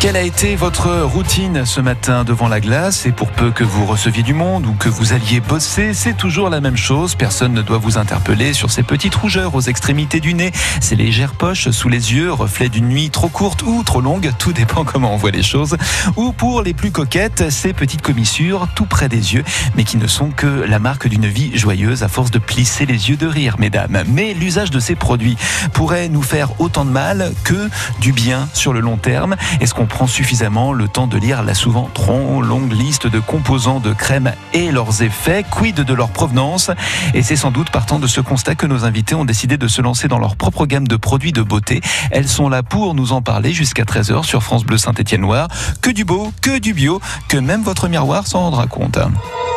Quelle a été votre routine ce matin devant la glace? Et pour peu que vous receviez du monde ou que vous alliez bosser, c'est toujours la même chose. Personne ne doit vous interpeller sur ces petites rougeurs aux extrémités du nez, ces légères poches sous les yeux, reflets d'une nuit trop courte ou trop longue, tout dépend comment on voit les choses. Ou pour les plus coquettes, ces petites commissures tout près des yeux, mais qui ne sont que la marque d'une vie joyeuse à force de plisser les yeux de rire, mesdames. Mais l'usage de ces produits pourrait nous faire autant de mal que du bien sur le long terme. Prend suffisamment le temps de lire la souvent trop longue liste de composants de crème et leurs effets, quid de leur provenance? Et c'est sans doute partant de ce constat que nos invités ont décidé de se lancer dans leur propre gamme de produits de beauté. Elles sont là pour nous en parler jusqu'à 13h sur France Bleu Saint-Étienne Noir. Que du beau, que du bio, que même votre miroir s'en rendra compte.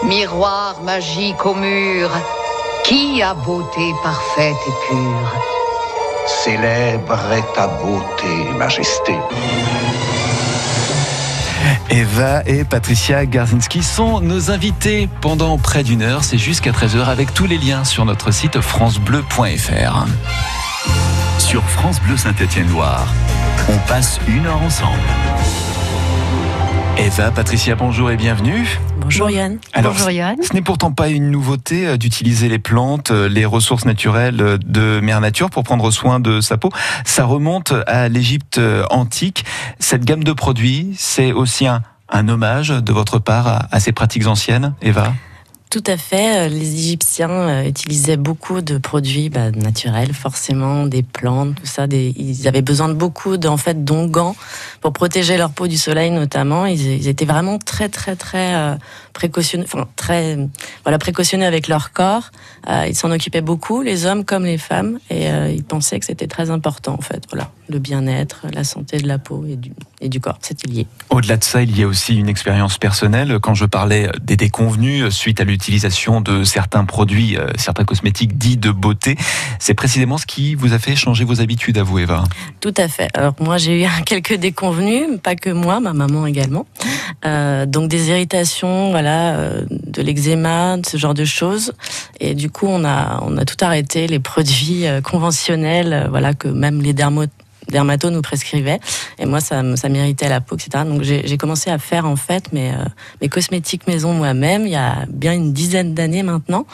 Miroir magique au mur, qui a beauté parfaite et pure? Célèbre est ta beauté, majesté. Eva et Patricia Garzinski sont nos invités pendant près d'une heure. C'est jusqu'à 13h avec tous les liens sur notre site francebleu.fr. Sur France Bleu Saint-Étienne-Loire, on passe une heure ensemble. Eva, Patricia, bonjour et bienvenue. Bonjour Yann. Alors, bonjour Yann. Ce n'est pourtant pas une nouveauté euh, d'utiliser les plantes, euh, les ressources naturelles euh, de Mère Nature pour prendre soin de sa peau. Ça remonte à l'Égypte antique. Cette gamme de produits, c'est aussi un, un hommage de votre part à, à ces pratiques anciennes, Eva? Tout à fait. Les Égyptiens utilisaient beaucoup de produits bah, naturels, forcément, des plantes, tout ça. Ils avaient besoin de beaucoup en fait, pour protéger leur peau du soleil, notamment. Ils, ils étaient vraiment très, très, très euh, précautionneux, enfin, très, voilà, précautionneux avec leur corps. Euh, ils s'en occupaient beaucoup, les hommes comme les femmes, et euh, ils pensaient que c'était très important, en fait. Voilà, le bien-être, la santé de la peau et du, et du corps, c'était lié. Au-delà de ça, il y a aussi une expérience personnelle. Quand je parlais des déconvenus suite à l'utilisation de certains produits, certains cosmétiques dits de beauté, c'est précisément ce qui vous a fait changer vos habitudes à vous, Eva? Tout à fait. Alors moi, j'ai eu quelques déconvenus, pas que moi, ma maman également. Euh, donc des irritations, euh, de l'eczéma, ce genre de choses. Et du coup, on a on a tout arrêté, les produits euh, conventionnels, euh, voilà, que même les dermatos nous prescrivaient. Et moi, ça, ça m'irritait la peau, etc. Donc j'ai commencé à faire en fait mes, cosmétiques maison moi-même il y a bien une dizaine d'années maintenant.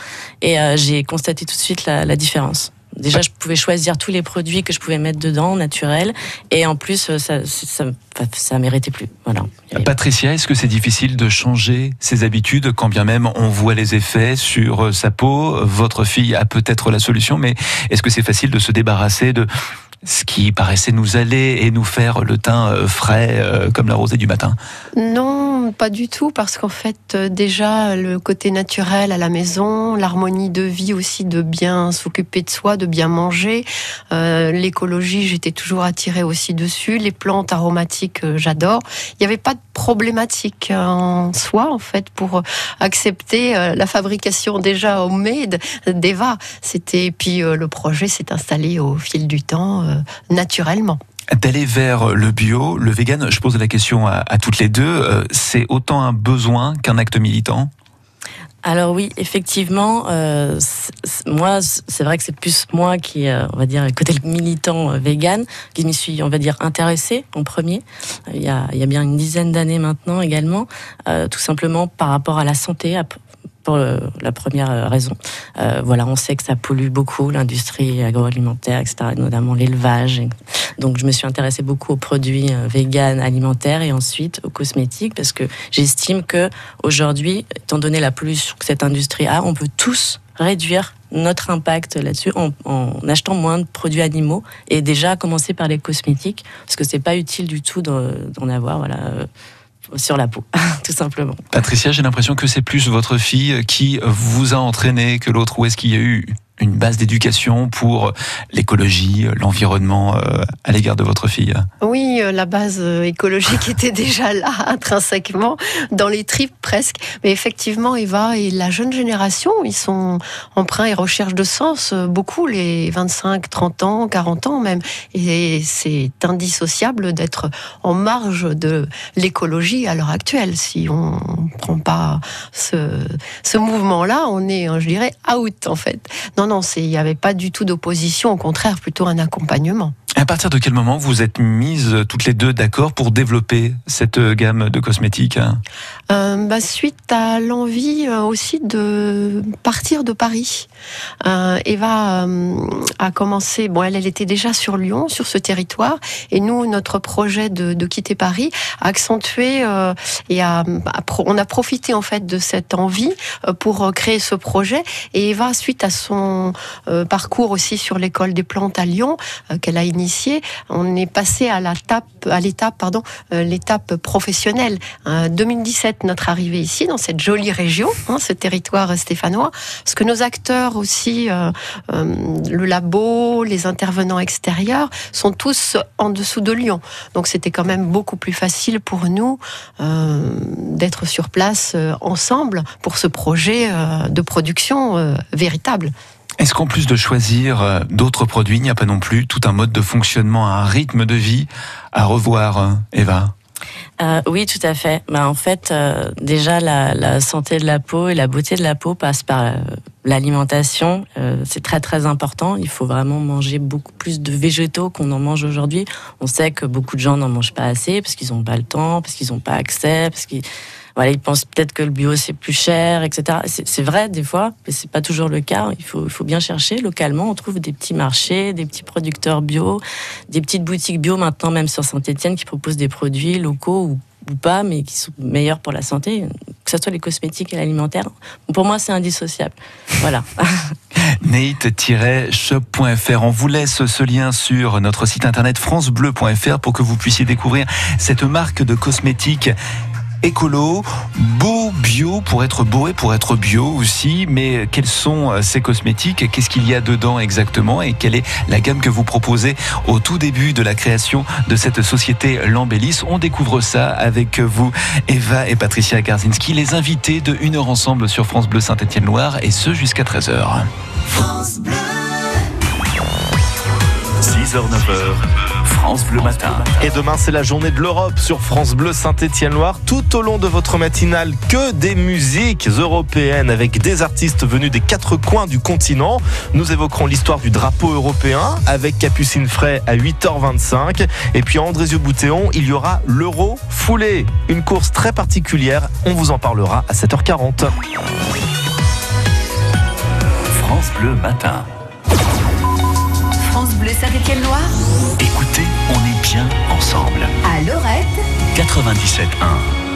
Et j'ai constaté tout de suite la différence. Déjà, je pouvais choisir tous les produits que je pouvais mettre dedans, naturels, et en plus, ça, ça, ça méritait plus. Voilà. Patricia, est-ce que c'est difficile de changer ses habitudes quand bien même on voit les effets sur sa peau? Votre fille a peut-être la solution, mais est-ce que c'est facile de se débarrasser de ce qui paraissait nous aller et nous faire le teint euh, frais euh, comme la rosée du matin Non, pas du tout, parce qu'en fait, euh, déjà, le côté naturel à la maison, l'harmonie de vie aussi, de bien s'occuper de soi, de bien manger, l'écologie, j'étais toujours attirée aussi dessus, les plantes aromatiques, j'adore. Il n'y avait pas de problématique en soi, en fait, pour accepter la fabrication déjà homemade d'Eva. C'était, puis le projet s'est installé au fil du temps naturellement. D'aller vers le bio, le vegan, je pose la question à, à toutes les deux, euh, c'est autant un besoin qu'un acte militant? Alors oui, effectivement, euh, moi, c'est vrai que c'est plus moi qui, euh, on va dire, côté militant euh, vegan, qui m'y suis, on va dire, intéressée en premier. Il y a, il y a bien une dizaine d'années maintenant également, euh, tout simplement par rapport à la santé, à, pour la première raison. Euh, voilà, on sait que ça pollue beaucoup l'industrie agroalimentaire, etc., notamment l'élevage. Donc, je me suis intéressée beaucoup aux produits euh, véganes alimentaires et ensuite aux cosmétiques parce que j'estime que aujourd'hui, étant donné la pollution que cette industrie a, on peut tous réduire notre impact là-dessus en, en, achetant moins de produits animaux et déjà commencer par les cosmétiques parce que c'est pas utile du tout d'en avoir. Voilà sur la peau, tout simplement. Patricia, j'ai l'impression que c'est plus votre fille qui vous a entraîné que l'autre. Où est-ce qu'il y a eu une base d'éducation pour l'écologie, l'environnement euh, à l'égard de votre fille Oui, euh, la base écologique était déjà là, intrinsèquement, dans les tripes presque. Mais effectivement, Eva et la jeune génération, ils sont emprunts et recherche de sens, beaucoup, les 25, 30 ans, 40 ans même. Et c'est indissociable d'être en marge de l'écologie à l'heure actuelle. Si on ne prend pas ce, ce mouvement-là, on est, je dirais, out en fait. Non, non, il n'y avait pas du tout d'opposition, au contraire, plutôt un accompagnement. À partir de quel moment vous êtes mises toutes les deux d'accord pour développer cette gamme de cosmétiques euh, bah, Suite à l'envie euh, aussi de partir de Paris. Euh, Eva a commencé, bon, elle, elle était déjà sur Lyon, sur ce territoire, et nous, notre projet de, quitter Paris a accentué et on a profité en fait de cette envie pour créer ce projet. Et Eva, suite à son parcours aussi sur l'école des plantes à Lyon, qu'elle a initié, on est passé à l'étape, à l'étape, pardon, euh, l'étape professionnelle. 2017, euh, notre arrivée ici, dans cette jolie région, hein, ce territoire stéphanois, parce que nos acteurs aussi, euh, le labo, les intervenants extérieurs, sont tous en dessous de Lyon. Donc c'était quand même beaucoup plus facile pour nous d'être sur place ensemble pour ce projet de production véritable. Est-ce qu'en plus de choisir euh, d'autres produits, il n'y a pas non plus tout un mode de fonctionnement, un rythme de vie à revoir, euh, Eva? Euh, oui, tout à fait. Bah, en fait, déjà, la, santé de la peau et la beauté de la peau passe par l'alimentation. C'est très, très important. Il faut vraiment manger beaucoup plus de végétaux qu'on en mange aujourd'hui. On sait que beaucoup de gens n'en mangent pas assez parce qu'ils n'ont pas le temps, parce qu'ils n'ont pas accès, parce qu'ils voilà, ils pensent peut-être que le bio c'est plus cher, etc. C'est vrai des fois, mais c'est pas toujours le cas. Il faut, bien chercher localement. On trouve des petits marchés, des petits producteurs bio, des petites boutiques bio maintenant même sur Saint-Étienne qui proposent des produits locaux ou, pas, mais qui sont meilleurs pour la santé, que ce soit les cosmétiques et l'alimentaire. Pour moi, c'est indissociable. Voilà. Nate-shop.fr. On vous laisse ce lien sur notre site internet francebleu.fr pour que vous puissiez découvrir cette marque de cosmétiques écolo, beau bio pour être beau et pour être bio aussi. Mais quels sont euh, ces cosmétiques? Qu'est-ce qu'il y a dedans exactement? Et quelle est la gamme que vous proposez au tout début de la création de cette société Lambellis? On découvre ça avec vous, Eva et Patricia Garzinski, les invités de Une heure ensemble sur France Bleu Saint-Étienne-Loire et ce jusqu'à 13h. France Bleu 6h, 9h. France Bleu Matin. Et demain, c'est la journée de l'Europe sur France Bleu Saint-Étienne-Loire. Tout au long de votre matinale, que des musiques européennes avec des artistes venus des quatre coins du continent. Nous évoquerons l'histoire du drapeau européen avec Capucine Fray à 8h25. Et puis à Andrézieux-Boutéon, il y aura l'Euro foulé. Une course très particulière. On vous en parlera à 7h40. France Bleu Matin. France Bleu Saint-Étienne-Loire Écoutez, on est bien ensemble. À Lorette 97.1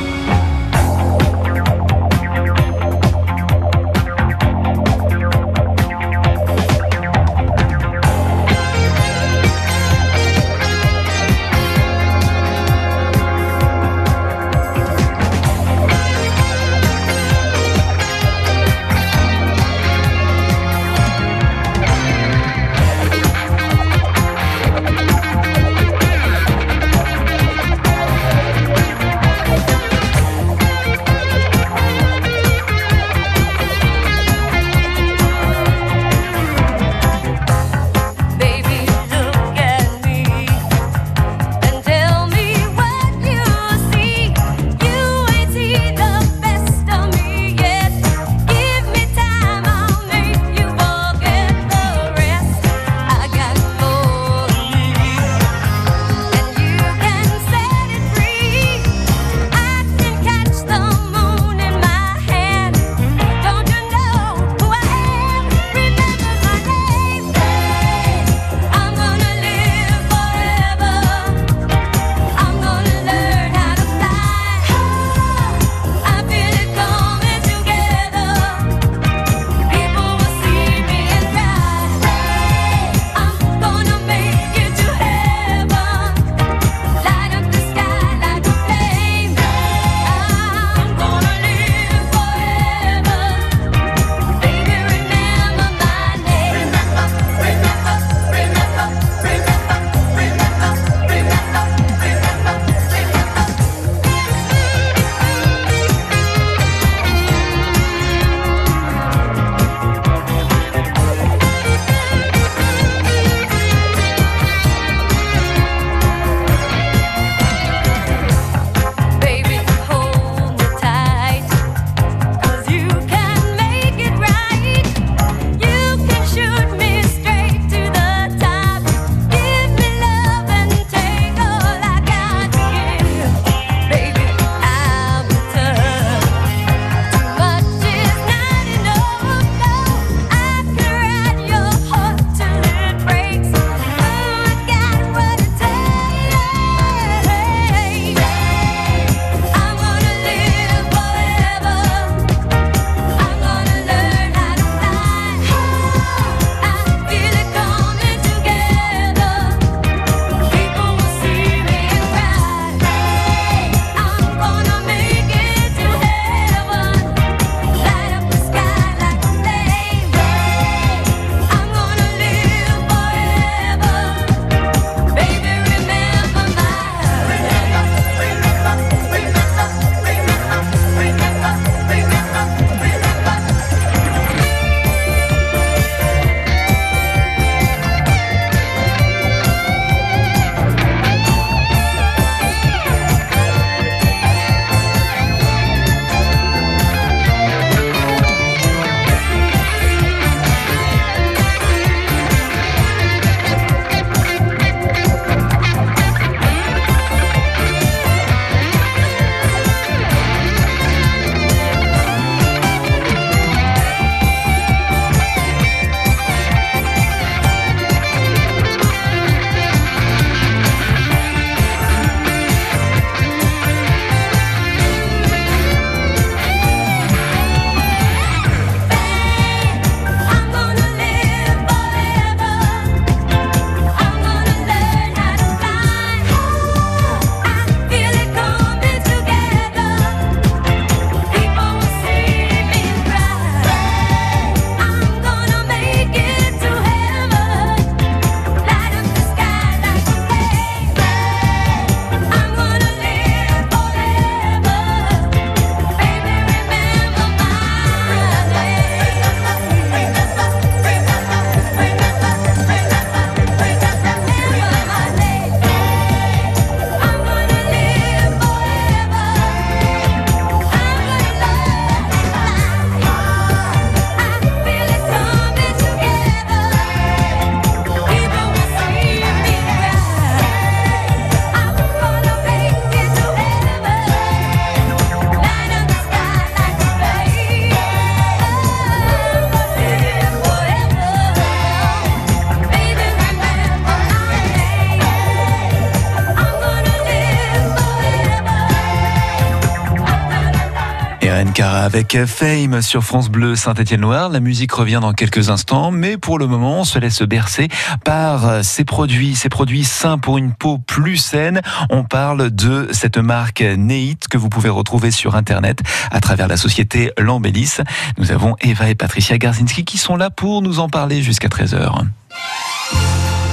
avec Fame sur France Bleu Saint-Étienne-Loire. La musique revient dans quelques instants, mais pour le moment, on se laisse bercer par ces produits, ces produits sains pour une peau plus saine. On parle de cette marque Neit que vous pouvez retrouver sur Internet à travers la société Lambellis. Nous avons Eva et Patricia Garzinski qui sont là pour nous en parler jusqu'à 13h.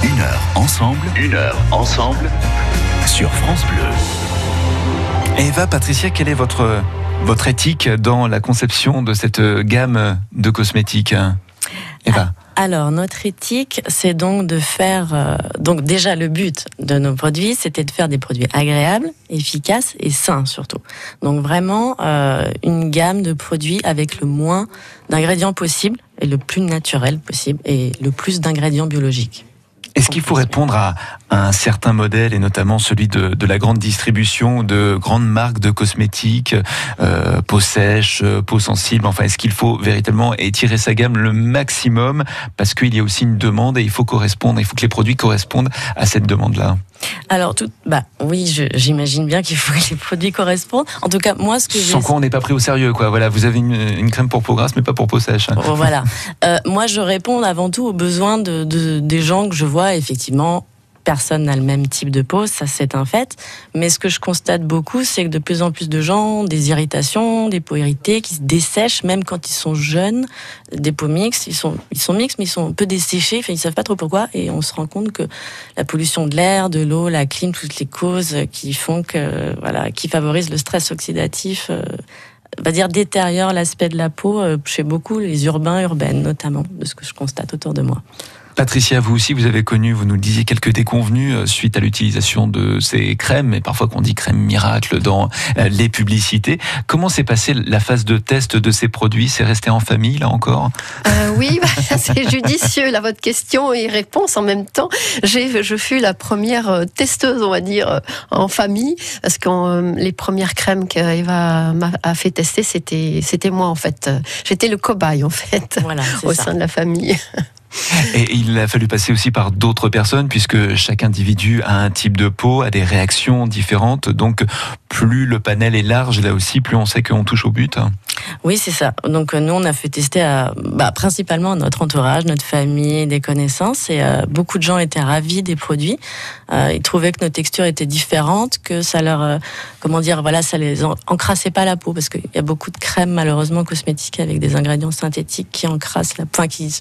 Une heure ensemble, une heure ensemble sur France Bleu. Eva, Patricia, quelle est votre, votre éthique dans la conception de cette gamme de cosmétiques Eva? Alors, notre éthique, c'est donc de faire. euh, donc, déjà, le but de nos produits, c'était de faire des produits agréables, efficaces et sains surtout. Donc, vraiment, euh, une gamme de produits avec le moins d'ingrédients possible et le plus naturel possible et le plus d'ingrédients biologiques. Est-ce qu'il faut répondre à, à un certain modèle, et notamment celui de, de la grande distribution de grandes marques de cosmétiques, euh, peau sèche, peau sensible Enfin, est-ce qu'il faut véritablement étirer sa gamme le maximum parce qu'il y a aussi une demande et il faut correspondre, il faut que les produits correspondent à cette demande-là? Alors, tout, bah oui, j'imagine bien qu'il faut que les produits correspondent. En tout cas, moi, ce que Sans quoi on n'est pas pris au sérieux, quoi. Voilà, vous avez une, une crème pour peau grasse, mais pas pour peau sèche. Bon, voilà. Euh, moi, je réponds avant tout aux besoins de, de- des gens que je vois. Effectivement, personne n'a le même type de peau, ça c'est un fait. Mais ce que je constate beaucoup, c'est que de plus en plus de gens ont des irritations, des peaux irritées, qui se dessèchent, même quand ils sont jeunes, des peaux mixtes. Ils sont, ils sont mixtes, mais ils sont un peu desséchés. Ils savent pas trop pourquoi. Et on se rend compte que la pollution de l'air, de l'eau, la clim, toutes les causes qui font que, voilà, qui favorisent le stress oxydatif. euh, va dire détériore l'aspect de la peau euh, chez beaucoup les urbains urbaines notamment de ce que je constate autour de moi. Patricia, vous aussi, vous avez connu, vous nous le disiez, quelques déconvenus euh, suite à l'utilisation de ces crèmes, et parfois qu'on dit crème miracle dans euh, les publicités. Comment s'est passée la phase de test de ces produits? C'est resté en famille, là encore? Euh, oui, bah, c'est judicieux, là, votre question et réponse en même temps. J'ai, je fus la première testeuse, on va dire, en famille, parce que les premières crèmes qu'Eva m'a a fait tester, c'était, c'était moi, en fait. J'étais le cobaye, en fait, Voilà, au ça. sein de la famille. Et il a fallu passer aussi par d'autres personnes, puisque chaque individu a un type de peau, a des réactions différentes. Donc, plus le panel est large, là aussi, plus on sait qu'on touche au but. Oui, c'est ça. Donc euh, nous, on a fait tester à, bah, principalement notre entourage, notre famille, des connaissances, et euh, beaucoup de gens étaient ravis des produits. Euh, ils trouvaient que nos textures étaient différentes, que ça leur, comment dire, voilà, ça les en- encrassait pas la peau, parce qu'il y a beaucoup de crèmes malheureusement cosmétiques avec des ingrédients synthétiques qui encrassent la, enfin qui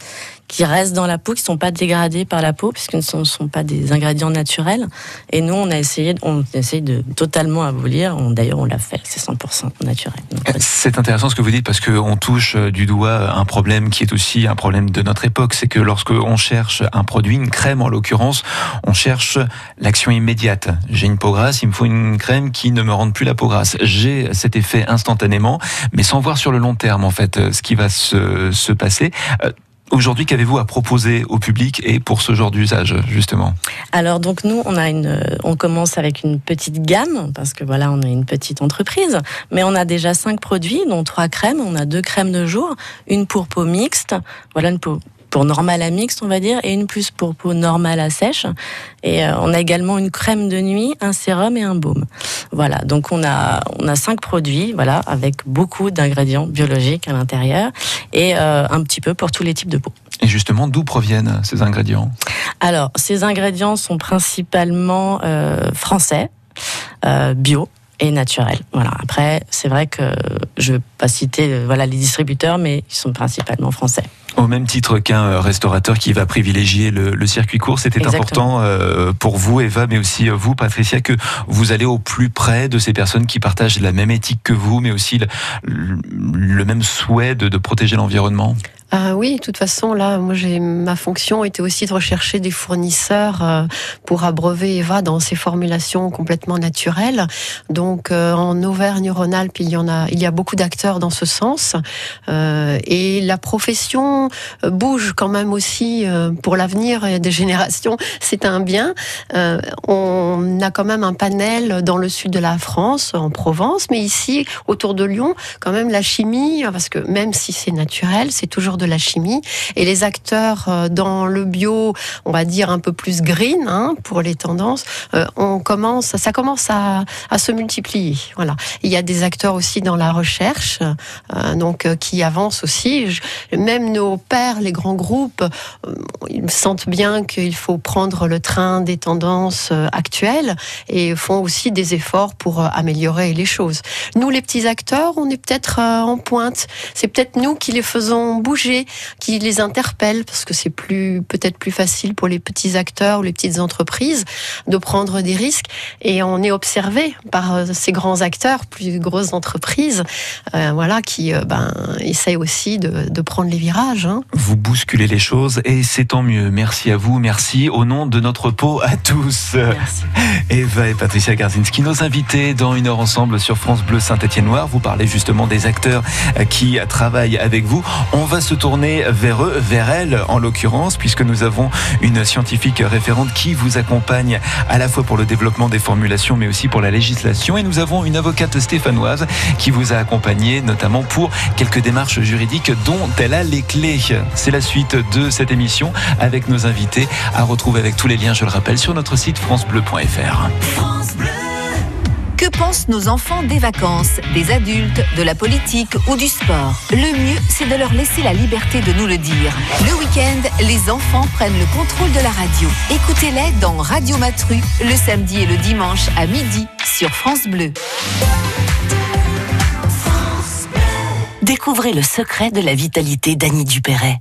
qui restent dans la peau, qui sont pas dégradés par la peau, puisque ce ne sont pas des ingrédients naturels. Et nous, on a essayé, on essaye de totalement abolir. D'ailleurs, on l'a fait, c'est 100% naturel. C'est intéressant ce que vous dites parce qu'on touche euh, du doigt un problème qui est aussi un problème de notre époque. C'est que lorsque on cherche un produit, une crème en l'occurrence, on cherche l'action immédiate. J'ai une peau grasse, il me faut une crème qui ne me rende plus la peau grasse. J'ai cet effet instantanément, mais sans voir sur le long terme en fait euh, ce qui va se, se passer. Aujourd'hui, qu'avez-vous à proposer au public et pour ce genre d'usage justement? Alors donc nous on euh, on commence avec une petite gamme parce que voilà on est une petite entreprise. Mais on a déjà cinq produits dont trois crèmes. On a deux crèmes de jour une pour peau mixte. Voilà une peau pour normale à mixte on va dire et une plus pour peau normale à sèche. Et euh, on a également une crème de nuit un sérum et un baume. Voilà donc on a on a cinq produits voilà avec beaucoup d'ingrédients biologiques à l'intérieur et euh, un petit peu pour tous les types de peau. Et justement, d'où proviennent ces ingrédients? Alors, ces ingrédients sont principalement euh, français, bio et naturels. Voilà. Après, c'est vrai que je ne vais pas citer euh, voilà, les distributeurs, mais ils sont principalement français. Au même titre qu'un euh, restaurateur qui va privilégier le, le circuit court, c'était important euh, pour vous, Eva, mais aussi vous, Patricia, que vous allez au plus près de ces personnes qui partagent la même éthique que vous, mais aussi le, le même souhait de, de protéger l'environnement? Ah oui, de toute façon, là, moi, j'ai ma fonction était aussi de rechercher des fournisseurs euh, pour abreuver Eva dans ses formulations complètement naturelles. Donc, euh, en Auvergne-Rhône-Alpes, il y en a, il y a beaucoup d'acteurs dans ce sens, Euh, et la profession euh, bouge quand même aussi euh, pour l'avenir des générations. C'est un bien. Euh, on a quand même un panel dans le sud de la France, en Provence, mais ici, autour de Lyon, quand même la chimie, parce que même si c'est naturel, c'est toujours de la chimie. Et les acteurs euh, dans le bio, on va dire un peu plus green hein, pour les tendances, euh, on commence, ça commence à, se multiplier. Voilà. Il y a des acteurs aussi dans la recherche, euh, donc qui avancent aussi. Même nos pères, les grands groupes, ils sentent bien qu'il faut prendre le train des tendances actuelles et font aussi des efforts pour améliorer les choses. Nous, les petits acteurs, on est peut-être en pointe. C'est peut-être nous qui les faisons bouger, qui les interpellent, parce que c'est plus peut-être plus facile pour les petits acteurs ou les petites entreprises de prendre des risques. Et on est observé par euh, ces grands acteurs, plus grosses entreprises, euh, voilà, qui euh, ben, essayent aussi de, de prendre les virages. Hein. Vous bousculez les choses et c'est tant mieux. Merci à vous, merci au nom de notre peau à tous. Merci. Eva et Patricia Garzinski, nos invités dans une heure ensemble sur France Bleu Saint-Étienne-Noir. Vous parlez justement des acteurs euh, qui travaillent avec vous. On va se tourner vers eux, vers elles en l'occurrence, puisque nous avons une scientifique référente qui vous accompagne à la fois pour le développement des formulations, mais aussi pour la législation. Et nous avons une avocate stéphanoise qui vous a accompagné notamment pour quelques démarches juridiques dont elle a les clés. C'est la suite de cette émission avec nos invités à retrouver avec tous les liens, je le rappelle, sur notre site francebleu.fr. Que pensent nos enfants des vacances, des adultes, de la politique ou du sport? Le mieux, c'est de leur laisser la liberté de nous le dire. Le week-end, les enfants prennent le contrôle de la radio. Écoutez-les dans Radio Matru, le samedi et le dimanche à midi sur France Bleu. Découvrez le secret de la vitalité d'Annie Dupéret.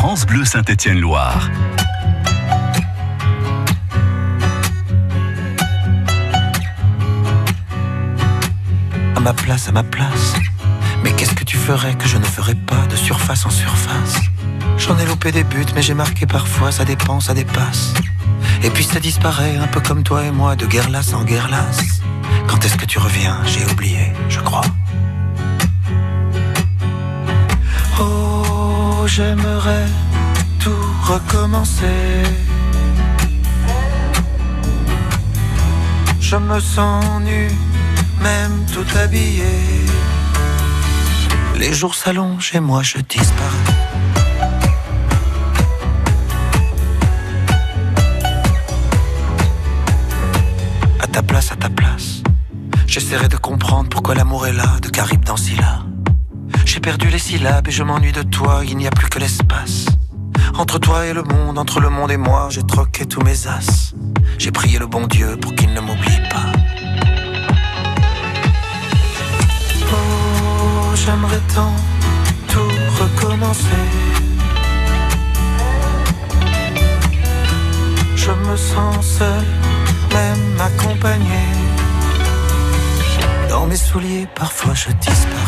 France Bleu Saint-Étienne-Loire. À ma place, à ma place. Mais qu'est-ce que tu ferais que je ne ferais pas de surface en surface? J'en ai loupé des buts, mais j'ai marqué parfois, ça dépend, ça dépasse. Et puis ça disparaît, un peu comme toi et moi, de guerre lasse en guerre lasse. Quand est-ce que tu reviens? J'ai oublié, je crois. J'aimerais tout recommencer. Je me sens nu, même tout habillé. Les jours s'allongent et moi je disparais. À ta place, à ta place. J'essaierai de comprendre pourquoi l'amour est là, de Caribe dans Scylla. Perdu les syllabes et je m'ennuie de toi, il n'y a plus que l'espace. Entre toi et le monde, entre le monde et moi, j'ai troqué tous mes as. J'ai prié le bon Dieu pour qu'il ne m'oublie pas. Oh, j'aimerais tant tout recommencer. Je me sens seul, même accompagné. Dans mes souliers, parfois je disparais.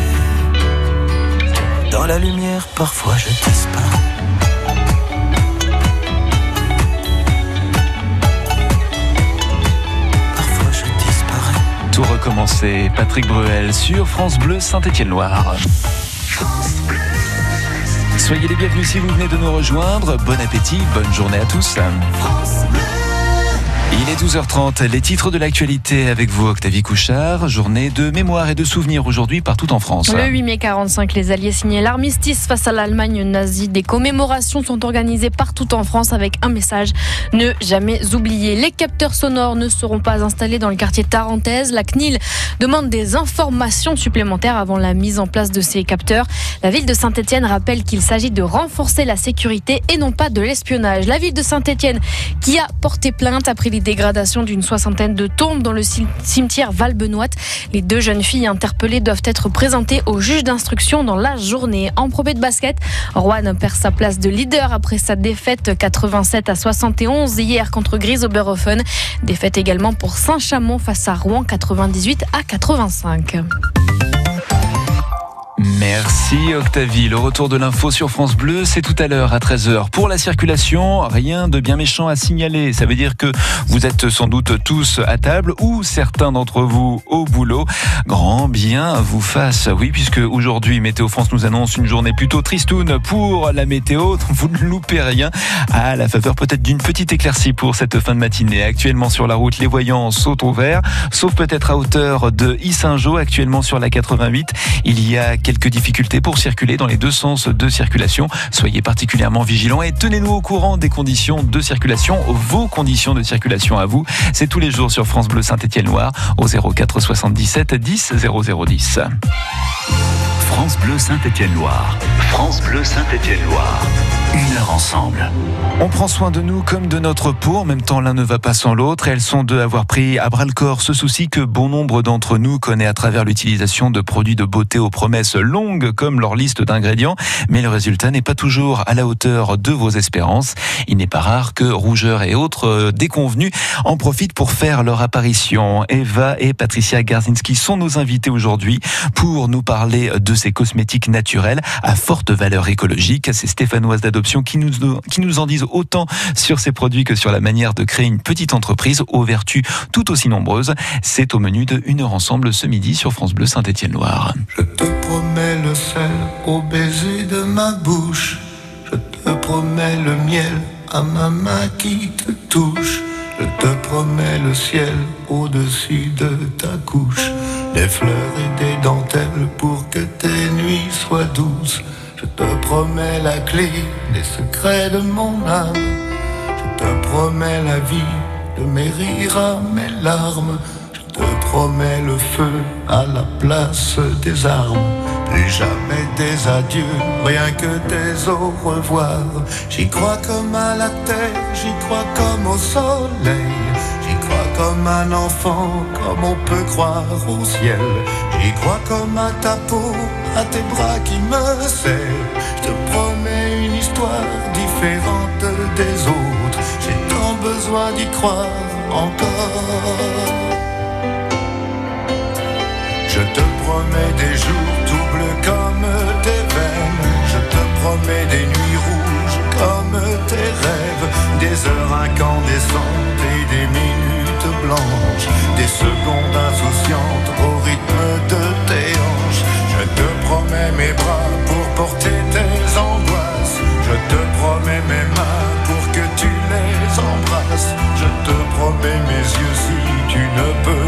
Dans la lumière, parfois je disparais. Parfois je disparais. Tout recommencer, Patrick Bruel sur France Bleu Saint-Étienne-Loire. Soyez les bienvenus si vous venez de nous rejoindre. Bon appétit, bonne journée à tous. Il est 12h30, les titres de l'actualité avec vous Octavie Couchard, journée de mémoire et de souvenirs aujourd'hui partout en France. Le 8 mai 45, les Alliés signaient l'armistice face à l'Allemagne nazie. Des commémorations sont organisées partout en France avec un message ne jamais oublier. Les capteurs sonores ne seront pas installés dans le quartier Tarentaise. La CNIL demande des informations supplémentaires avant la mise en place de ces capteurs. La ville de Saint-Etienne rappelle qu'il s'agit de renforcer la sécurité et non pas de l'espionnage. La ville de Saint-Etienne qui a porté plainte après les dégradations d'une soixantaine de tombes dans le cimetière Val-Benoît. Les deux jeunes filles interpellées doivent être présentées au juge d'instruction dans la journée. En probé de basket, Rouen perd sa place de leader après sa défaite 87 à 71 hier contre Grise Oberhofen. Défaite également pour Saint-Chamond face à Rouen 98 à 85. Merci Octavie. Le retour de l'info sur France Bleu, c'est tout à l'heure à 13h. Pour la circulation, rien de bien méchant à signaler. Ça veut dire que vous êtes sans doute tous à table ou certains d'entre vous au boulot. Grand bien vous fasse. Oui, puisque aujourd'hui, Météo France nous annonce une journée plutôt tristoune pour la météo. Vous ne loupez rien à la faveur peut-être d'une petite éclaircie pour cette fin de matinée. Actuellement sur la route, les voyants sautent au vert, sauf peut-être à hauteur de Issingeau. Actuellement sur la 88, il y a difficultés pour circuler dans les deux sens de circulation. Soyez particulièrement vigilants et tenez-nous au courant des conditions de circulation, vos conditions de circulation à vous. C'est tous les jours sur France Bleu Saint-Étienne-Loire au 04 77 10 0010. France Bleu Saint-Étienne-Loire. France Bleu Saint-Étienne-Loire. Une heure ensemble. On prend soin de nous comme de notre peau. En même temps, l'un ne va pas sans l'autre. Elles sont deux à avoir pris à bras le corps ce souci que bon nombre d'entre nous connaît à travers l'utilisation de produits de beauté aux promesses longues comme leur liste d'ingrédients. Mais le résultat n'est pas toujours à la hauteur de vos espérances. Il n'est pas rare que rougeurs et autres euh, déconvenus en profitent pour faire leur apparition. Eva et Patricia Garzinski sont nos invités aujourd'hui pour nous parler de ces cosmétiques naturels à forte valeur écologique. C'est Stéphanoise d'Adoption qui nous, qui nous en disent autant sur ces produits que sur la manière de créer une petite entreprise aux vertus tout aussi nombreuses. C'est au menu de Une heure ensemble ce midi sur France Bleu Saint-Étienne-Loire. Je te promets le sel au baiser de ma bouche. Je te promets le miel à ma main qui te touche. Je te promets le ciel au-dessus de ta couche. Des fleurs et des dentelles pour que tes nuits soient douces. Je te promets la clé des secrets de mon âme. Je te promets la vie de mes rires à mes larmes. Je te promets le feu à la place des armes. Plus jamais des adieux, rien que des au revoir. J'y crois comme à la terre, j'y crois comme au soleil. Comme un enfant, comme on peut croire au ciel. J'y crois comme à ta peau, à tes bras qui me serrent. Je te promets une histoire différente des autres. J'ai tant besoin d'y croire encore. Je te promets des jours tout bleus comme tes veines. Je te promets des nuits rouges comme tes rêves. Des heures incandescentes et des minutes secondes insouciantes au rythme de tes hanches. Je te promets mes bras pour porter tes angoisses. Je te promets mes mains pour que tu les embrasses. Je te promets mes yeux si tu ne peux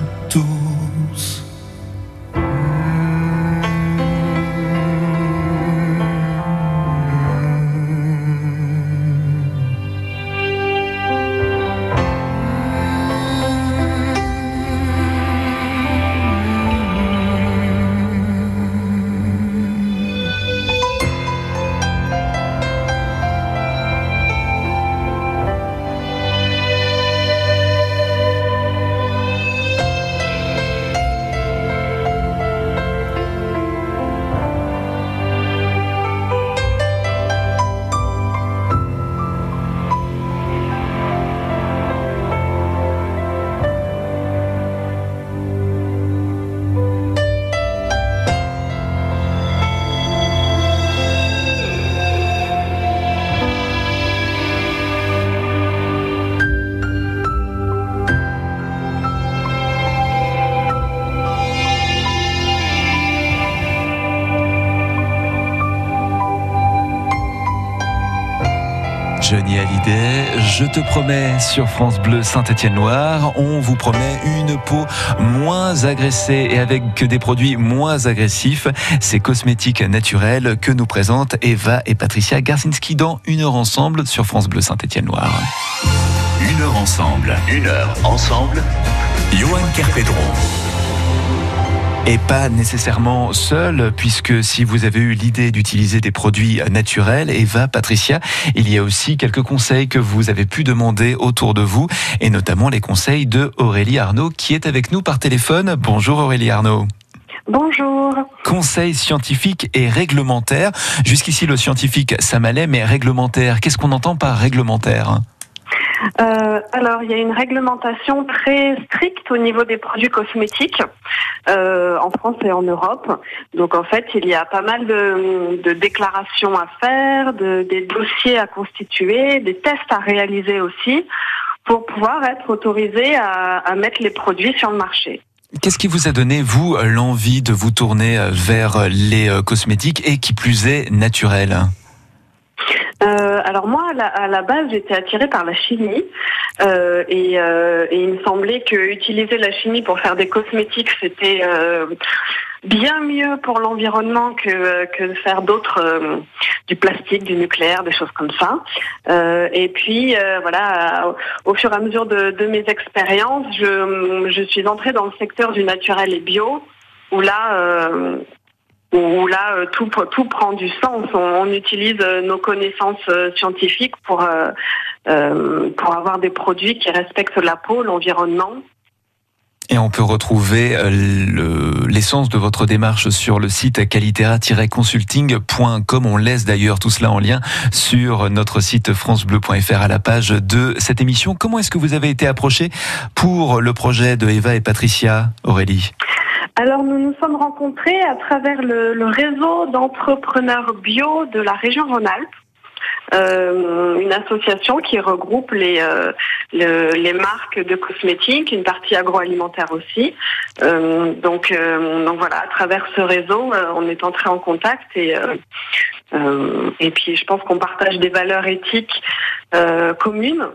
Johnny Hallyday, je te promets sur France Bleu Saint-Étienne-Loire, on vous promet une peau moins agressée et avec des produits moins agressifs. C'est cosmétiques naturels que nous présentent Eva et Patricia Garcinski dans Une heure ensemble sur France Bleu Saint-Étienne-Loire. Une heure ensemble, une heure ensemble. Johan Kerpedron. Et pas nécessairement seul, puisque si vous avez eu l'idée d'utiliser des produits naturels, Eva, Patricia, il y a aussi quelques conseils que vous avez pu demander autour de vous, et notamment les conseils de Aurélie Arnaud, qui est avec nous par téléphone. Bonjour Aurélie Arnaud. Bonjour. Conseils scientifiques et réglementaires. Jusqu'ici, le scientifique, ça m'allait, mais réglementaire, qu'est-ce qu'on entend par réglementaire? Euh, alors, il y a une réglementation très stricte au niveau des produits cosmétiques euh, en France et en Europe. Donc, en fait, il y a pas mal de, déclarations à faire, de, des dossiers à constituer, des tests à réaliser aussi pour pouvoir être autorisé à, à mettre les produits sur le marché. Qu'est-ce qui vous a donné, vous, l'envie de vous tourner vers les euh, cosmétiques et qui plus est naturels Euh, alors moi, à la, à la base, j'étais attirée par la chimie euh, et, euh, et il me semblait que utiliser la chimie pour faire des cosmétiques, c'était euh, bien mieux pour l'environnement que, que de faire d'autres, euh, du plastique, du nucléaire, des choses comme ça. Euh, et puis euh, voilà, au, au fur et à mesure de, de mes expériences, je, je suis entrée dans le secteur du naturel et bio, où là, euh, où là euh, tout tout prend du sens. On, utilise euh, nos connaissances euh, scientifiques pour pour avoir des produits qui respectent la peau, l'environnement. Et on peut retrouver euh, le- l'essence de votre démarche sur le site qualitera-consulting.com. On laisse d'ailleurs tout cela en lien sur notre site francebleu.fr à la page de cette émission. Comment est-ce que vous avez été approché pour le projet de Eva et Patricia, Aurélie? Alors nous nous sommes rencontrés à travers le réseau d'entrepreneurs bio de la région Rhône-Alpes. Euh, une association qui regroupe les, euh, le- les marques de cosmétiques, une partie agroalimentaire aussi. Euh, donc, euh, donc voilà, à travers ce réseau, euh, on est entré en contact et, euh, et puis je pense qu'on partage des valeurs éthiques communes.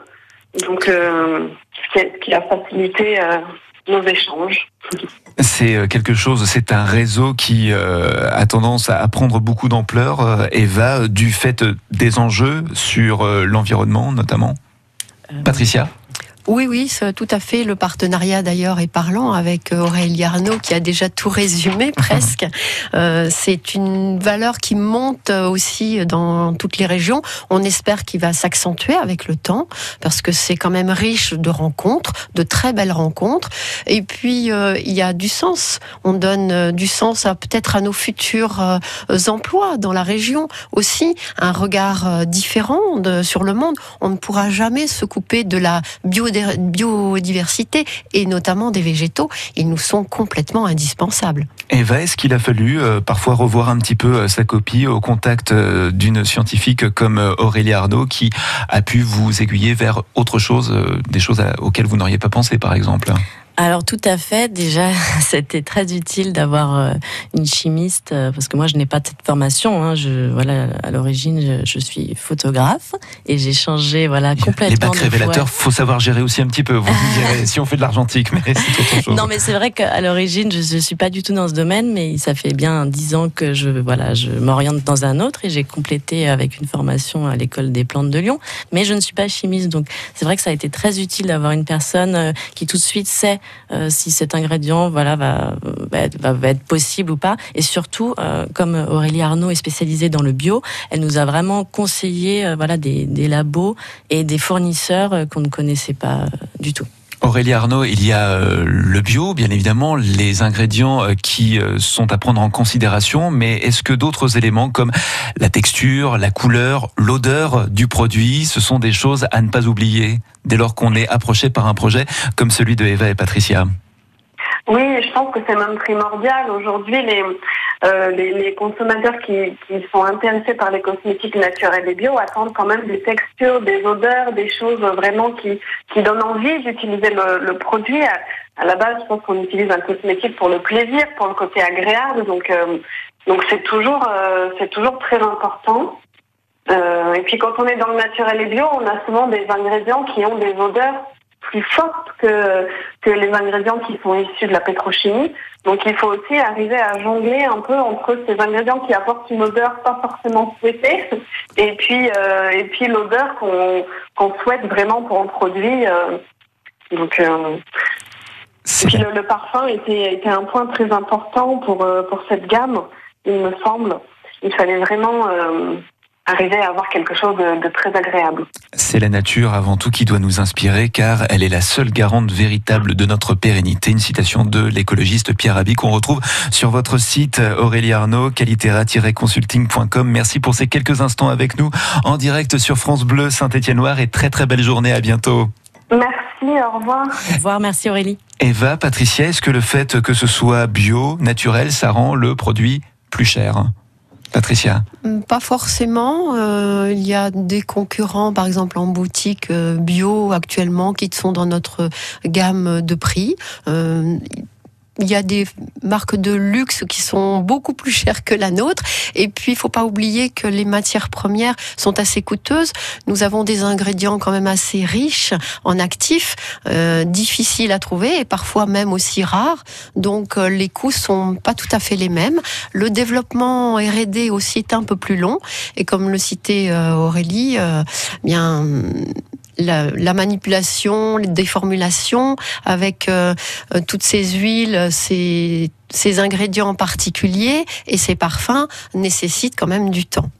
Donc, ce qui a- facilité nos échanges. C'est euh, quelque chose, c'est un réseau qui euh, a tendance à prendre beaucoup d'ampleur, euh, Eva, euh, du fait des enjeux sur euh, l'environnement notamment. Patricia? Oui, oui, tout à fait. Le partenariat d'ailleurs est parlant avec euh, Aurélie Arnaud qui a déjà tout résumé presque. Euh, c'est une valeur qui monte euh, aussi dans toutes les régions. On espère qu'il va s'accentuer avec le temps parce que c'est quand même riche de rencontres, de très belles rencontres. Et puis euh, il y a du sens. On donne du sens à peut-être à nos futurs euh, emplois dans la région aussi, un regard différent de- sur le monde. On ne pourra jamais se couper de la biodiversité biodiversité et notamment des végétaux, ils nous sont complètement indispensables. Eva, est-ce qu'il a fallu euh, parfois revoir un petit peu euh, sa copie au contact euh, d'une scientifique comme Aurélie Arnaud qui a pu vous aiguiller vers autre chose, des choses à- auxquelles vous n'auriez pas pensé par exemple? Alors tout à fait, déjà c'était très utile d'avoir euh, une chimiste euh, parce que moi je n'ai pas cette formation. Hein, je voilà à l'origine je, je suis photographe et j'ai changé voilà complètement. Les bacs révélateurs, faut savoir gérer aussi un petit peu. Vous me direz si on fait de l'argentique, mais c'est autre chose. Non mais c'est vrai qu'à l'origine je, je suis pas du tout dans ce domaine, mais ça fait bien dix ans que je voilà je m'oriente dans un autre et j'ai complété avec une formation à l'école des plantes de Lyon. Mais je ne suis pas chimiste, donc c'est vrai que ça a été très utile d'avoir une personne euh, qui tout de suite sait si cet ingrédient voilà va, être, possible ou pas. Et surtout, euh, comme Aurélie Arnaud est spécialisée dans le bio, elle nous a vraiment conseillé euh, voilà des, des labos et des fournisseurs euh, qu'on ne connaissait pas euh, du tout. Aurélie Arnaud, il y a euh, le bio, bien évidemment, les ingrédients euh, qui euh, sont à prendre en considération, mais est-ce que d'autres éléments comme la texture, la couleur, l'odeur du produit, ce sont des choses à ne pas oublier? Dès lors qu'on est approché par un projet comme celui de Eva et Patricia Oui, je pense que c'est même primordial. Aujourd'hui, les, euh, consommateurs qui, sont intéressés par les cosmétiques naturels et bio attendent quand même des textures, des odeurs, des choses vraiment qui, donnent envie d'utiliser le, produit. À, la base, je pense qu'on utilise un cosmétique pour le plaisir, pour le côté agréable. Donc, euh, c'est toujours, euh, c'est toujours très important. Euh, et puis quand on est dans le naturel et bio, on a souvent des ingrédients qui ont des odeurs plus fortes que, que les ingrédients qui sont issus de la pétrochimie. Donc il faut aussi arriver à jongler un peu entre ces ingrédients qui apportent une odeur pas forcément souhaitée et puis, euh, et puis l'odeur qu'on qu'on souhaite vraiment pour un produit. euh. donc euh, et puis le, le parfum était, était un point très important pour, euh, pour cette gamme, il me semble. Il fallait vraiment euh, arriver à avoir quelque chose de, de très agréable. C'est la nature avant tout qui doit nous inspirer car elle est la seule garante véritable de notre pérennité. Une citation de l'écologiste Pierre Abi qu'on retrouve sur votre site Aurélie Arnaud, qualitera-consulting.com. Merci pour ces quelques instants avec nous en direct sur France Bleu Saint-Étienne-Loire et très très belle journée. À bientôt. Merci, au revoir. Au revoir, merci Aurélie. Eva, Patricia, est-ce que le fait que ce soit bio, naturel, ça rend le produit plus cher? Patricia Pas forcément. euh, il y a des concurrents, par exemple en boutique euh, bio actuellement, qui sont dans notre gamme de prix. Euh, il y a des marques de luxe qui sont beaucoup plus chères que la nôtre. Et puis, il faut pas oublier que les matières premières sont assez coûteuses. Nous avons des ingrédients quand même assez riches en actifs, euh, difficiles à trouver et parfois même aussi rares. Donc, euh, les coûts sont pas tout à fait les mêmes. Le développement R&D aussi est un peu plus long. Et comme le citait euh, Aurélie, euh, bien la, la manipulation, les déformulations avec euh, euh, toutes ces huiles, ces, ces ingrédients en particulier et ces parfums nécessitent quand même du temps.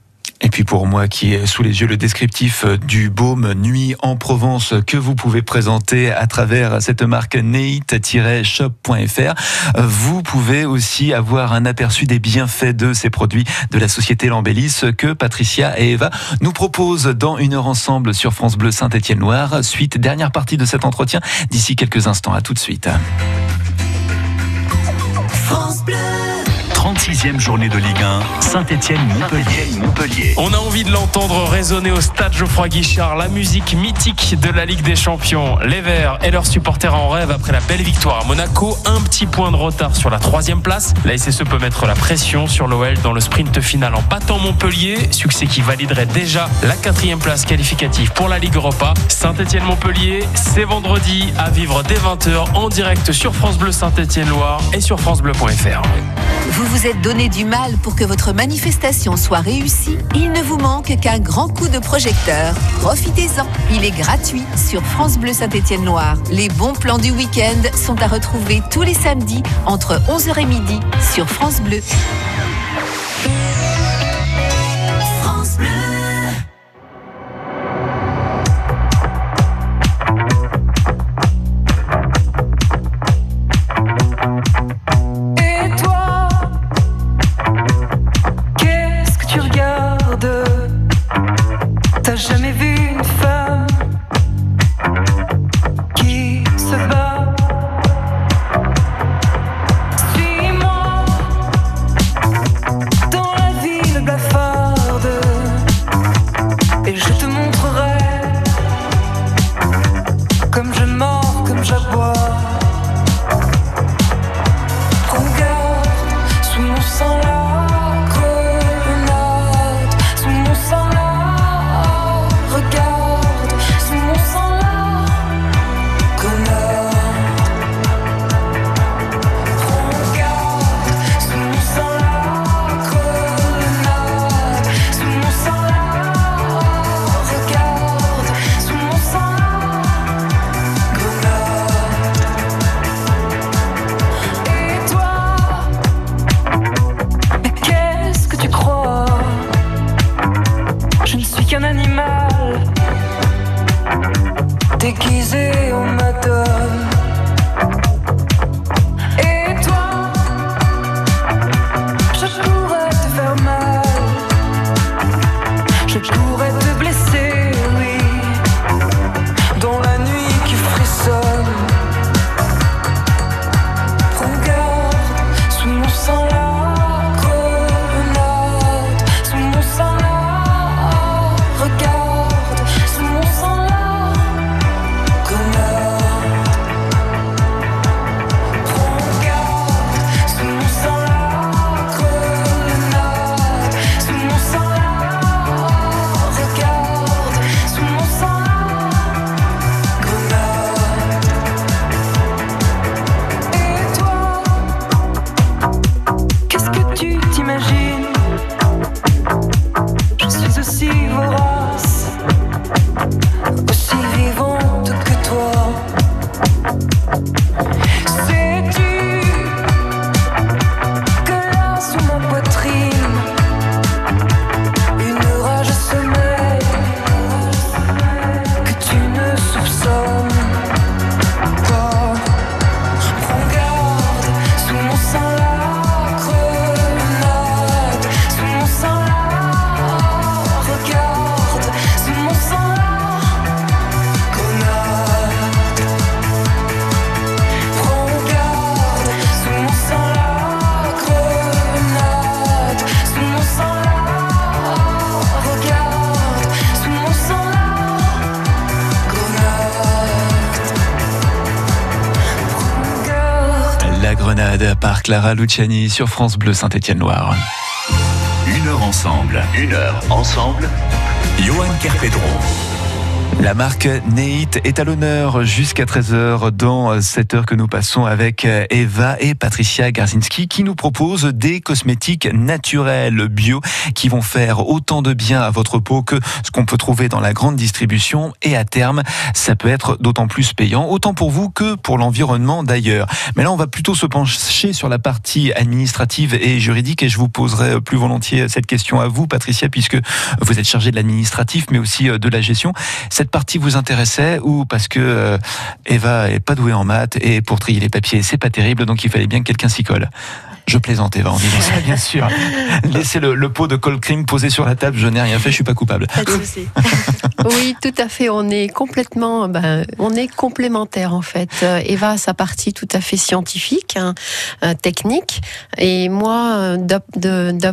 Et puis pour moi qui ai sous les yeux le descriptif du baume Nuit en Provence que vous pouvez présenter à travers cette marque neit-shop.fr, vous pouvez aussi avoir un aperçu des bienfaits de ces produits de la société Lambellis que Patricia et Eva nous proposent dans une heure ensemble sur France Bleu Saint-Étienne-Loire. Suite, dernière partie de cet entretien d'ici quelques instants. À tout de suite. France Bleu. 36e journée de Ligue 1, Saint-Étienne-Montpellier. Montpellier. On a envie de l'entendre résonner au stade Geoffroy Guichard, la musique mythique de la Ligue des Champions. Les Verts et leurs supporters en rêve après la belle victoire à Monaco. Un petit point de retard sur la troisième place. La SSE peut mettre la pression sur l'OL dans le sprint final en battant Montpellier. Succès qui validerait déjà la quatrième place qualificative pour la Ligue Europa. Saint-Étienne-Montpellier, c'est vendredi à vivre dès 20h en direct sur France Bleu Saint-Étienne-Loire et sur FranceBleu.fr. Vous vous êtes donné du mal pour que votre manifestation soit réussie Il ne vous manque qu'un grand coup de projecteur. Profitez-en. Il est gratuit sur France Bleu Saint-Étienne-Loire. Les bons plans du week-end sont à retrouver tous les samedis entre 11h et midi sur France Bleu. qu'un animal déguisé en madone. Clara Luciani sur France Bleu Saint-Étienne-Loire. Une heure ensemble, une heure ensemble. Johan Kerpedron. La marque Neit est à l'honneur jusqu'à 13h dans cette heure que nous passons avec Eva et Patricia Garzinski qui nous proposent des cosmétiques naturels bio qui vont faire autant de bien à votre peau que ce qu'on peut trouver dans la grande distribution et à terme ça peut être d'autant plus payant autant pour vous que pour l'environnement d'ailleurs. Mais là on va plutôt se pencher sur la partie administrative et juridique et je vous poserai plus volontiers cette question à vous Patricia puisque vous êtes chargée de l'administratif mais aussi de la gestion. Partie vous intéressait ou parce que euh, Eva est pas douée en maths et pour trier les papiers c'est pas terrible donc il fallait bien que quelqu'un s'y colle. Je plaisante Eva en disant ça bien sûr. Laissez le, le, pot de cold cream posé sur la table, je n'ai rien fait, je suis pas coupable. oui, tout à fait. On est complètement, ben, on est complémentaires en fait. Euh, Eva a sa partie tout à fait scientifique, hein, euh, technique, et moi, de, de, de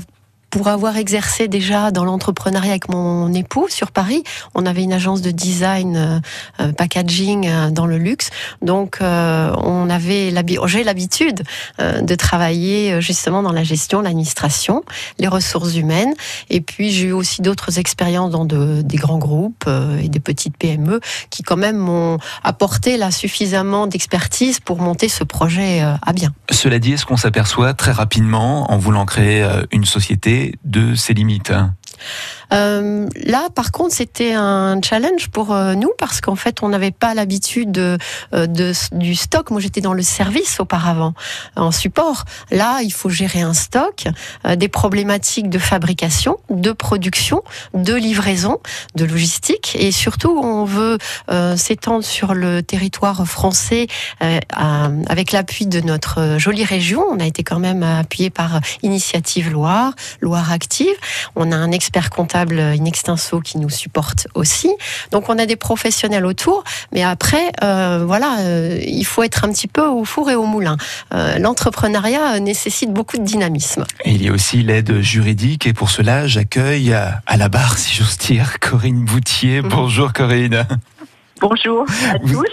pour avoir exercé déjà dans l'entrepreneuriat avec mon époux sur Paris, on avait une agence de design euh, packaging euh, dans le luxe. Donc euh, on avait j'ai l'habitude euh, de travailler justement dans la gestion, l'administration, les ressources humaines et puis j'ai eu aussi d'autres expériences dans de, des grands groupes et des petites PME qui quand même m'ont apporté là suffisamment d'expertise pour monter ce projet à bien. Cela dit, est-ce qu'on s'aperçoit très rapidement en voulant créer une société de ses limites. Euh, là, par contre, c'était un challenge pour euh, nous parce qu'en fait, on n'avait pas l'habitude de, euh, du stock. Moi, j'étais dans le service auparavant, en support. Là, il faut gérer un stock, des problématiques de fabrication, de production, de livraison, de logistique, et surtout, on veut s'étendre sur le territoire français avec l'appui de notre jolie région. On a été quand même appuyé par Initiative Loire, Loire Active. On a un expert comptable in extenso qui nous supporte aussi. Donc on a des professionnels autour, mais après, euh, voilà, euh, il faut être un petit peu au four et au moulin. Euh, L'entrepreneuriat nécessite beaucoup de dynamisme. Et il y a aussi l'aide juridique, et pour cela, j'accueille à la barre, si j'ose dire, Corinne Boutier. Mmh. Bonjour Corinne. Bonjour à tous.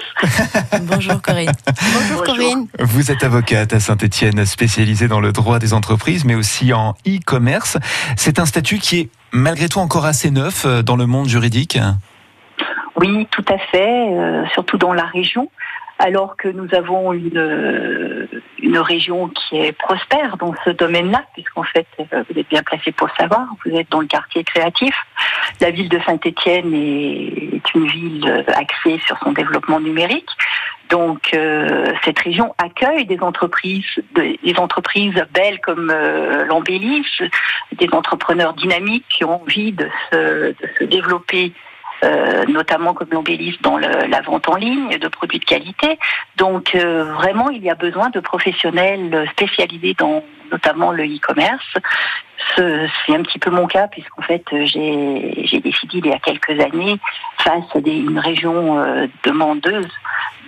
Bonjour Corinne. Bonjour Corinne. Vous êtes avocate à Saint-Etienne, spécialisée dans le droit des entreprises, mais aussi en e-commerce. C'est un statut qui est malgré tout encore assez neuf euh, dans le monde juridique. Oui, tout à fait, euh, surtout dans la région alors que nous avons une, une région qui est prospère dans ce domaine-là, puisqu'en fait, euh, vous êtes bien placé pour savoir, vous êtes dans le quartier créatif. La ville de Saint-Étienne est une ville axée sur son développement numérique. Donc euh, cette région accueille des entreprises, des entreprises belles comme euh, l'Embellis, des entrepreneurs dynamiques qui ont envie de se, de se développer euh, notamment comme l'embellis dans la vente en ligne de produits de qualité. Donc euh, vraiment, il y a besoin de professionnels spécialisés dans notamment le e-commerce. C'est un petit peu mon cas puisqu'en fait j'ai décidé il y a quelques années face à une région euh, demandeuse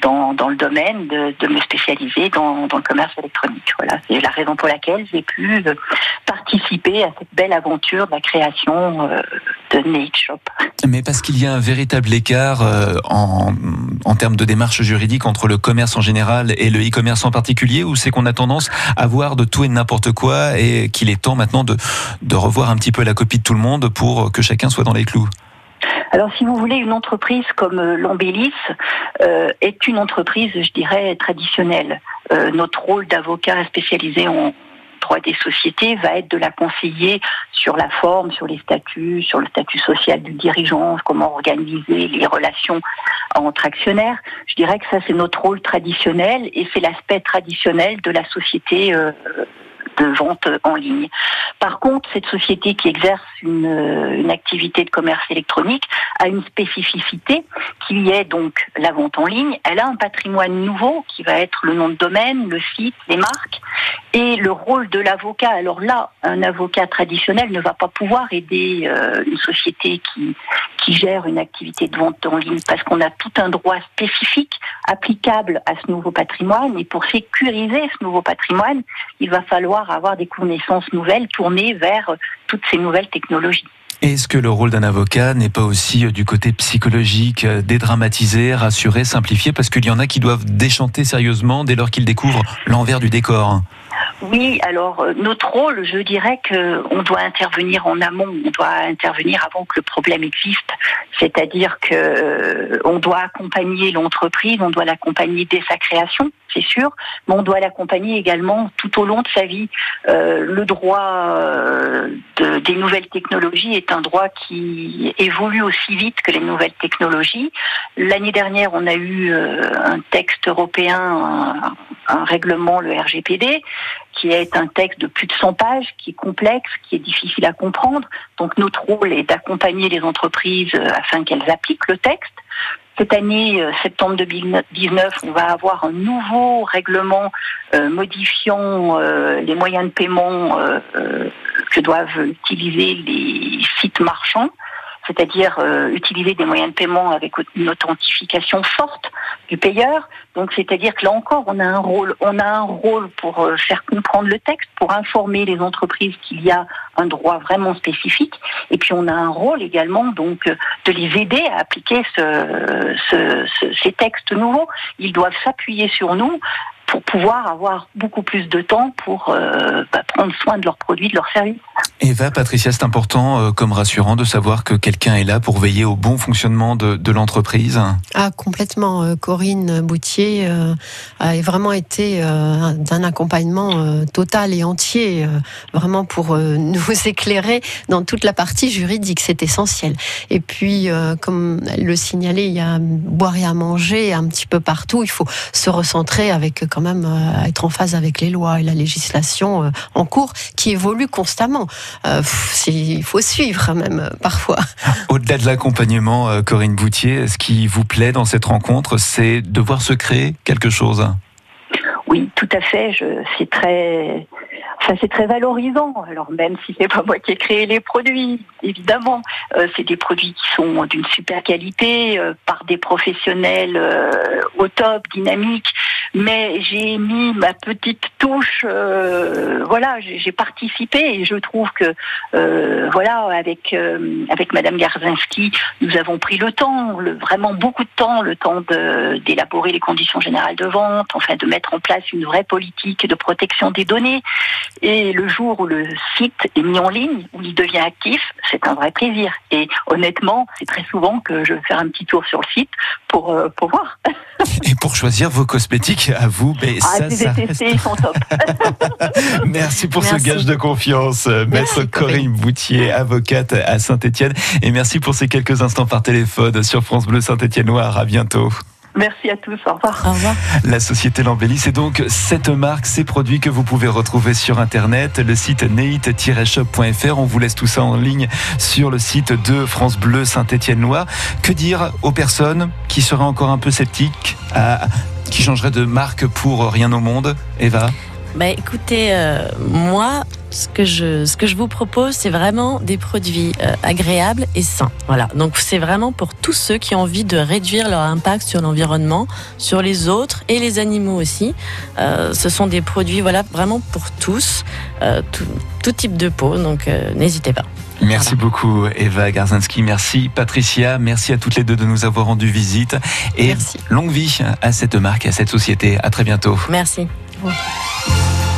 dans, le domaine de, me spécialiser dans, le commerce électronique. Voilà, c'est la raison pour laquelle j'ai pu participer à cette belle aventure de la création euh, de Nate Shop. Mais parce qu'il y a un véritable écart euh, en, termes de démarche juridique entre le commerce en général et le e-commerce en particulier, ou c'est qu'on a tendance à voir de tout et de n'importe quoi et qu'il est temps maintenant de revoir un petit peu la copie de tout le monde pour que chacun soit dans les clous? Alors, si vous voulez, une entreprise comme l'Embellis euh, est une entreprise, je dirais, traditionnelle. Euh, notre rôle d'avocat spécialisé en droit des sociétés va être de la conseiller sur la forme, sur les statuts, sur le statut social du dirigeant, comment organiser les relations entre actionnaires. Je dirais que ça, c'est notre rôle traditionnel et c'est l'aspect traditionnel de la société. Euh, de vente en ligne. Par contre, cette société qui exerce une, activité de commerce électronique a une spécificité qui est donc la vente en ligne. Elle a un patrimoine nouveau qui va être le nom de domaine, le site, les marques et le rôle de l'avocat. Alors là, un avocat traditionnel ne va pas pouvoir aider euh, une société qui, qui gère une activité de vente en ligne parce qu'on a tout un droit spécifique applicable à ce nouveau patrimoine et pour sécuriser ce nouveau patrimoine, il va falloir avoir des connaissances nouvelles tournées vers toutes ces nouvelles technologies. Est-ce que le rôle d'un avocat n'est pas aussi euh, du côté psychologique, euh, dédramatiser, rassurer, simplifier Parce qu'il y en a qui doivent déchanter sérieusement dès lors qu'ils découvrent l'envers du décor. Oui, alors euh, notre rôle, je dirais que on doit intervenir en amont, on doit intervenir avant que le problème existe, c'est-à-dire que euh, on doit accompagner l'entreprise, on doit l'accompagner dès sa création, c'est sûr, mais on doit l'accompagner également tout au long de sa vie. Euh, le droit euh, de- des nouvelles technologies est un droit qui évolue aussi vite que les nouvelles technologies. L'année dernière, on a eu un texte européen, un règlement, le RGPD, qui est un texte de plus de 100 pages, qui est complexe, qui est difficile à comprendre. Donc notre rôle est d'accompagner les entreprises euh, afin qu'elles appliquent le texte. Cette année, euh, septembre 2019, on va avoir un nouveau règlement euh, modifiant les moyens de paiement que doivent utiliser les sites marchands, c'est-à-dire utiliser des moyens de paiement avec une authentification forte du payeur. Donc, c'est-à-dire que là encore, on a un rôle, on a un rôle pour euh, faire comprendre le texte, pour informer les entreprises qu'il y a un droit vraiment spécifique, et puis on a un rôle également donc euh, de les aider à appliquer ce, ce- ce- ces textes nouveaux. Ils doivent s'appuyer sur nous pour pouvoir avoir beaucoup plus de temps pour euh, bah, prendre soin de leurs produits, de leurs services. Eva, Patricia, c'est important euh, comme rassurant de savoir que quelqu'un est là pour veiller au bon fonctionnement de, de l'entreprise. Ah, complètement. Euh, Corinne Boutier euh, a vraiment été euh, d'un accompagnement euh, total et entier, euh, vraiment pour euh, nous éclairer dans toute la partie juridique. C'est essentiel. Et puis, euh, comme elle le signalait, il y a à boire et à manger un petit peu partout. Il faut se recentrer avec quand même euh, être en phase avec les lois et la législation euh, en cours qui évolue constamment. Euh, il faut suivre même euh, parfois. Au-delà de l'accompagnement, Corinne Boutier, ce qui vous plaît dans cette rencontre, c'est de voir se créer quelque chose. Oui, tout à fait. Je, c'est très, enfin, c'est très valorisant. Alors même si c'est pas moi qui ai créé les produits, évidemment, euh, c'est des produits qui sont d'une super qualité euh, par des professionnels euh, au top, dynamiques. Mais j'ai mis ma petite touche. voilà, j'ai, participé et je trouve que, voilà, avec avec Madame Garzinski, nous avons pris le temps, vraiment beaucoup de temps, le temps d'élaborer les conditions générales de vente, enfin de mettre en place une vraie politique de protection des données. Et le jour où le site est mis en ligne, où il devient actif, c'est un vrai plaisir. Et honnêtement, c'est très souvent que je vais faire un petit tour sur le site pour, euh, pour voir. Et pour choisir vos cosmétiques à vous, mais Ah, ça, ça des reste- ils sont top. Merci pour Merci. ce gage de confiance, euh, maître Corinne Boutier, avocate à Saint-Étienne. Et merci pour ces quelques instants par téléphone sur France Bleu Saint-Étienne Noir. À bientôt. Merci à tous, au revoir. Au revoir. La société Lambelli, c'est donc cette marque, ces produits que vous pouvez retrouver sur Internet, le site neit-shop.fr. On vous laisse tout ça en ligne sur le site de France Bleu Saint-Étienne-Loire. Que dire aux personnes qui seraient encore un peu sceptiques, à- qui changeraient de marque pour rien au monde? Eva? Bah écoutez, euh, moi, ce que je, ce que je vous propose, c'est vraiment des produits euh, agréables et sains. Voilà. Donc c'est vraiment pour tous ceux qui ont envie de réduire leur impact sur l'environnement, sur les autres et les animaux aussi. Euh, ce sont des produits, voilà, vraiment pour tous, tout, tout type de peau. Donc n'hésitez pas. Merci beaucoup Eva Garzinski, merci Patricia, merci à toutes les deux de nous avoir rendu visite et longue vie à cette marque, à cette société. À très bientôt. Merci. tempo.